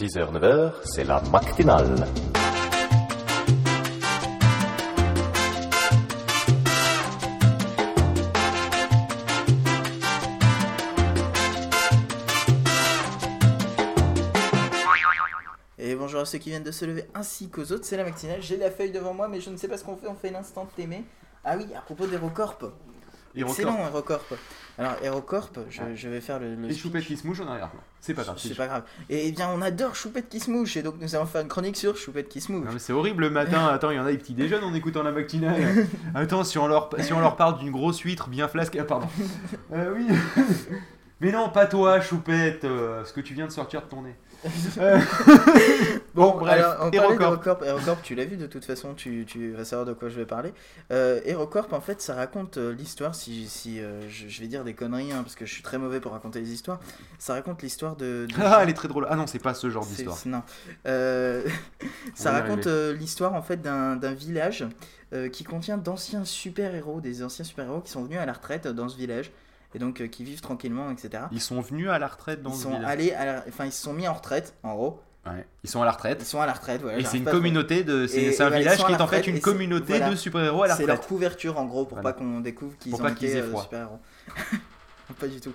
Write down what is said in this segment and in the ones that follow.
6h, 9h, c'est la matinale. Et bonjour à ceux qui viennent de se lever ainsi qu'aux autres, c'est la matinale. J'ai la feuille devant moi, mais je ne sais pas ce qu'on fait. On fait l'instant t'aimer. Ah oui, à propos d'Hérocorp. Excellent Hérocorp. Alors Hérocorp, je, je vais faire le, le Et. Choupette qui se mouche en arrière-plan. C'est pas grave. C'est pas grave. Et eh bien, on adore Choupette qui se mouche, et donc nous allons faire une chronique sur Choupette qui se mouche. Non mais c'est horrible le matin, attends, il y en a des petits déjeunent en écoutant la matinale. Attends, si on leur, si on leur parle d'une grosse huître bien flasquée. Ah, pardon. Euh, oui. Mais non, pas toi, Choupette, euh, ce que tu viens de sortir de ton nez. Euh, bon, bref, Alors, on d'Hérocorp. Hérocorp, tu l'as vu de toute façon, tu, tu vas savoir de quoi je vais parler. Euh, Hérocorp, en fait, ça raconte euh, l'histoire, si, si euh, je, je vais dire des conneries, hein, parce que je suis très mauvais pour raconter les histoires. Ça raconte l'histoire de. de Ah, elle est très drôle. Ah non, c'est pas ce genre d'histoire. Non. Euh, ça raconte l'histoire en fait d'un village qui contient d'anciens super-héros, des anciens super-héros qui sont venus à la retraite dans ce village et donc euh, qui vivent tranquillement, etc. Ils sont venus à la retraite dans Ils ce sont village. allés à la- enfin ils se sont mis en retraite en gros. Ouais. Ils sont à la Ils retraite. sont à la retraite. Voilà, Et j'arrive c'est une pas à trouver. communauté de. C'est Et- c'est un voilà, ils village sont à qui est en fait retraite une c'est- communauté voilà. de super-héros à la C'est leur retraite. couverture en gros pour Voilà. pas qu'on découvre qu'ils Pour ont pas qu'ils été aient euh, froid. super-héros. pas du tout.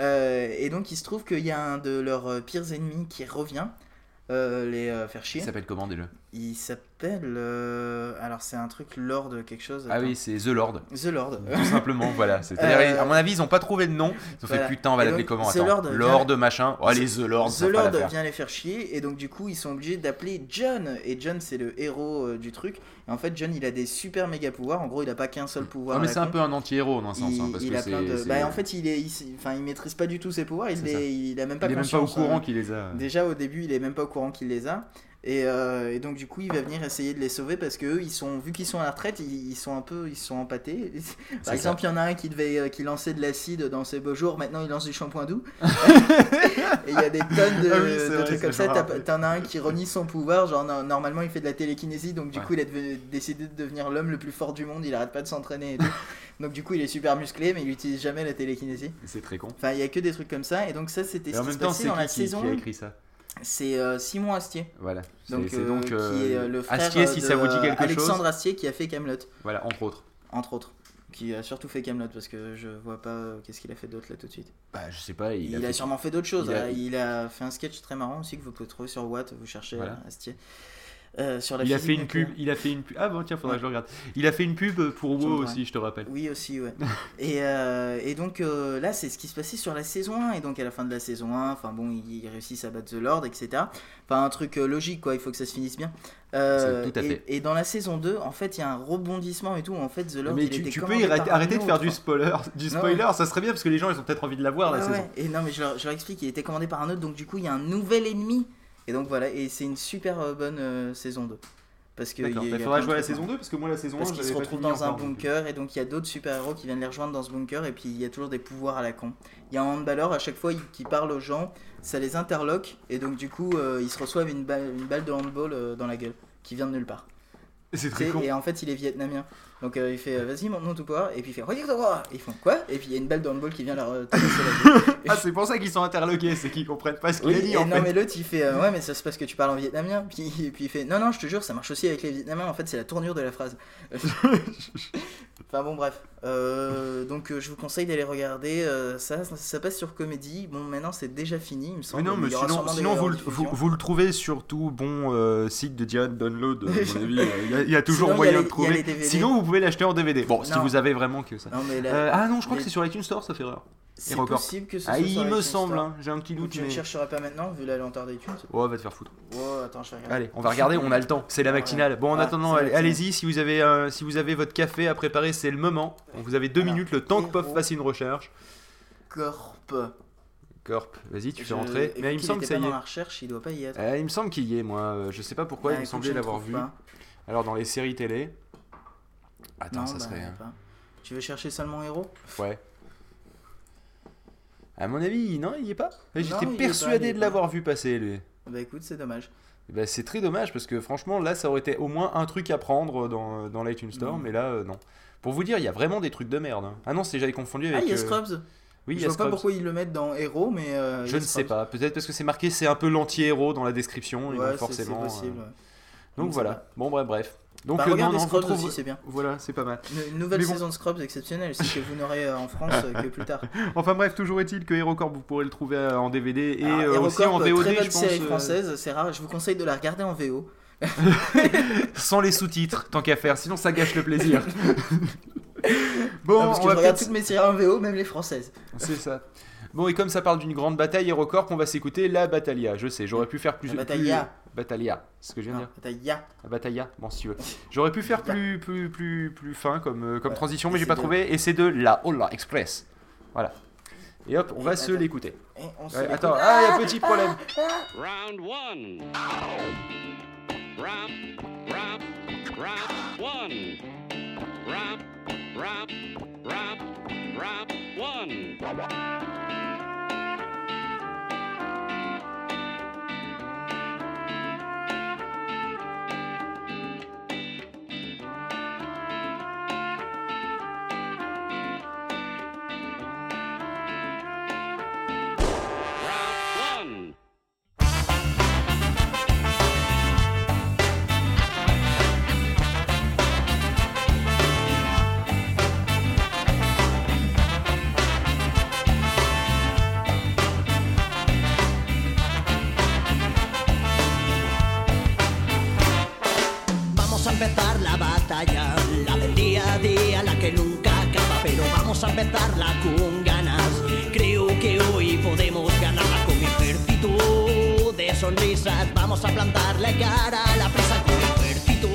Euh, et donc il se trouve qu'il y a un de leurs euh, pires ennemis qui revient euh, les euh, faire chier. Il s'appelle comment déjà? Il s'appelle. Euh, Alors, c'est un truc Lord quelque chose. Ah oui, c'est The Lord. The Lord. Tout simplement, voilà. C'est-à-dire, Euh, à mon avis, ils ont pas trouvé de nom. Ils ont voilà. fait putain, on va l'appeler comment The Attends, Lord Lord, vient- machin. Oh, allez, The Lord, The Lord vient les faire chier et donc du coup ils sont obligés d'appeler John et John c'est le héros euh, du truc et en fait John il a des super méga pouvoirs en gros il a pas qu'un seul pouvoir Non, mais c'est un peu un anti-héros dans un sens. il, hein, parce il que a plein de bah en fait il est il, enfin il maîtrise pas du tout ses pouvoirs il, est, il a même pas il est même pas au courant euh, qu'il les a. Déjà au début, il est même pas au courant qu'il les a. Et, euh, et donc du coup, il va venir essayer de les sauver parce que eux, ils sont, vu qu'ils sont à la retraite, ils, ils sont un peu, ils sont empâtés. Par exemple, il y en a un qui devait, euh, qui lançait de l'acide dans ses beaux jours. Maintenant, il lance du shampoing doux. et il y a des tonnes de, Ah oui, c'est de vrai, trucs comme ça. T'en as un qui renie son pouvoir. Genre no- normalement, il fait de la télékinésie, donc du Ouais. coup, il a décidé de devenir l'homme le plus fort du monde. Il arrête pas de s'entraîner. donc du coup, il est super musclé, mais il utilise jamais la télékinésie. C'est très con. Enfin, il y a que des trucs comme ça. Et donc ça, c'était ce qui se passait dans la qui, saison. qui a écrit ça? C'est euh, Simon Astier. Voilà. Donc, c'est donc qui euh, est euh, le frère Astier, si de, ça vous dit quelque Alexandre chose. Astier qui a fait Camelot, Voilà, entre autres. entre autres. Qui a surtout fait Camelot parce que je vois pas qu'est-ce qu'il a fait d'autre là tout de suite. Bah, je sais pas. Il, Il, a, fait- sûrement fait d'autres choses. il a- hein. Il a... fait un sketch très marrant aussi que vous pouvez trouver sur Watt. Vous cherchez Voilà. Astier. Euh, sur la Il a fait une pub. Il a fait une pub. Ah bon, tiens, faudra que je regarde. Il a fait une pub pour WoW aussi, je te rappelle. Oui aussi ouais. et, euh, et donc euh, là c'est ce qui se passait sur la saison 1 et donc à la fin de la saison 1, enfin bon ils, réussissent à battre The Lord etc. Enfin un truc logique quoi, il faut que ça se finisse bien. Tout à et, fait. et dans la saison 2 en fait il y a un rebondissement et tout en fait The Lord Mais il tu, était tu peux arrêter, de faire autre. du spoiler, du Non. spoiler, ça serait bien parce que les gens ils ont peut-être envie de la voir la Ouais, saison. Et non, mais je leur, je leur explique, il était commandé par un autre, donc du coup, il y a un nouvel ennemi. Et donc voilà, et c'est une super euh, bonne euh, saison 2. Parce que il a faudra jouer à la saison 2 parce que moi la saison 1 Parce qu'ils se j'avais pas retrouvent dans un euh. bunker et donc il y a d'autres super-héros qui viennent les rejoindre dans ce bunker et puis il y a toujours des pouvoirs à la con. Il y a un handballeur à chaque fois qui parle aux gens, ça les interloque et donc du coup euh, ils se reçoivent une balle, une balle de handball euh, dans la gueule qui vient de nulle part. C'est très con. Et en fait il est vietnamien. Donc euh, il fait euh, vas-y montre-nous tout pouvoir et puis il fait Regarde toi Et ils font quoi? Et puis il y a une balle de handball qui vient leur traverser la gueule. Ah, c'est pour ça qu'ils sont interloqués, c'est qu'ils comprennent pas ce qu'il Oui, a dit et en non fait. mais l'autre il fait euh, ouais mais ça c'est parce que tu parles en vietnamien. Puis, et puis il fait non non je te jure ça marche aussi avec les vietnamiens. En fait c'est la tournure de la phrase. Enfin bon bref. Euh, donc je vous conseille d'aller regarder ça, ça ça passe sur comédie. Bon maintenant c'est déjà fini il me Mais semble. non, mais y aura sinon, sinon vous, le, vous, vous le trouvez sur tout bon site de direct download, à mon avis. Il y a- il y, a toujours Sinon, il y a moyen les- de trouver. Sinon, vous pouvez l'acheter en DVD. Bon, si Non. vous avez vraiment que ça. non mais là, Euh, ah non, je crois les- que c'est sur iTunes Store, ça fait erreur. c'est possible que ce Ah, soit il me iTunes semble, Store. hein, j'ai un petit doute. je ne Mais... chercherai pas maintenant vu la lenteur d'iTunes Oh, va te faire foutre. oh attends je vais regarder Allez, on va regarder, on a le temps. C'est la ouais. matinale. Bon, en Ah, attendant, c'est la allez- matinale. allez-y. Si vous avez, euh, si vous avez votre café à préparer, c'est le moment. Vous avez deux minutes, le temps que Pof héros. fasse une recherche. Corp Corp, vas-y, tu fais Je- rentrer. écoute, Mais il me semble que était ça pas y est. dans la recherche il doit pas y être Euh, il me semble qu'il y est, moi. Euh, Je sais pas pourquoi, Bah, il me semblait l'avoir vu. Alors, dans les séries télé. Attends, Non, ça bah, serait. hein. pas. Tu veux chercher seulement héros Ouais. À mon avis, non, il y est pas. J'étais pas, persuadé de pas. l'avoir vu passer, lui. Bah écoute, c'est dommage. Ben, c'est très dommage parce que franchement, là, ça aurait été au moins un truc à prendre dans, dans l'iTunes Store, Mm. mais là, euh, non. Pour vous dire, il y a vraiment des trucs de merde. hein. Ah non, c'est j'avais confondu Ah, avec. il y a euh, Scrubs Oui, il y Je a vois pas Scrubs. pourquoi ils le mettent dans héros, mais. euh, Je ne sais pas. Peut-être parce que c'est marqué, c'est un peu l'anti-héros dans la description. et Ouais, donc c'est- forcément. possible. euh, ouais. Donc Je sais voilà. pas. Bon, bref, bref. Donc, Bah, euh, non, regardez non, Scrubs retrouve- aussi, c'est bien. Voilà, c'est pas mal. Une, nouvelle bon. saison de Scrubs exceptionnelle, c'est que vous n'aurez euh, en France euh, que plus tard. Enfin bref, toujours est-il que HeroCorp, vous pourrez le trouver en DVD et Alors, aussi en VOD, très bonne je pense. série française, c'est rare. Je vous conseille de la regarder en VO. sans les sous-titres, tant qu'à faire, sinon ça gâche le plaisir. bon, parce on que je regarde toutes mes séries en VO, même les françaises. C'est ça. Bon, et comme ça parle d'une grande bataille HeroCorp, on va s'écouter la Battaglia. Je sais, j'aurais pu faire plus. La Battaglia. plus- Batalia, c'est ce que je viens de dire. Batalia. Ah, Batalia, bon, si J'aurais pu faire plus, plus, plus, plus fin comme, euh, transition, mais j'ai pas trouvé. Et c'est de la Hola Express. Voilà. Et hop, on va se l'écouter. Attends, ah, il y a petit problème. Round Round, round Round, round, round empezar la batalla, la del día a día, la que nunca acaba, pero vamos a empezarla con ganas. Creo que hoy podemos ganarla con ejército de sonrisas. Vamos a plantarle cara a la presa con ejército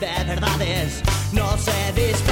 de verdades. No se disparan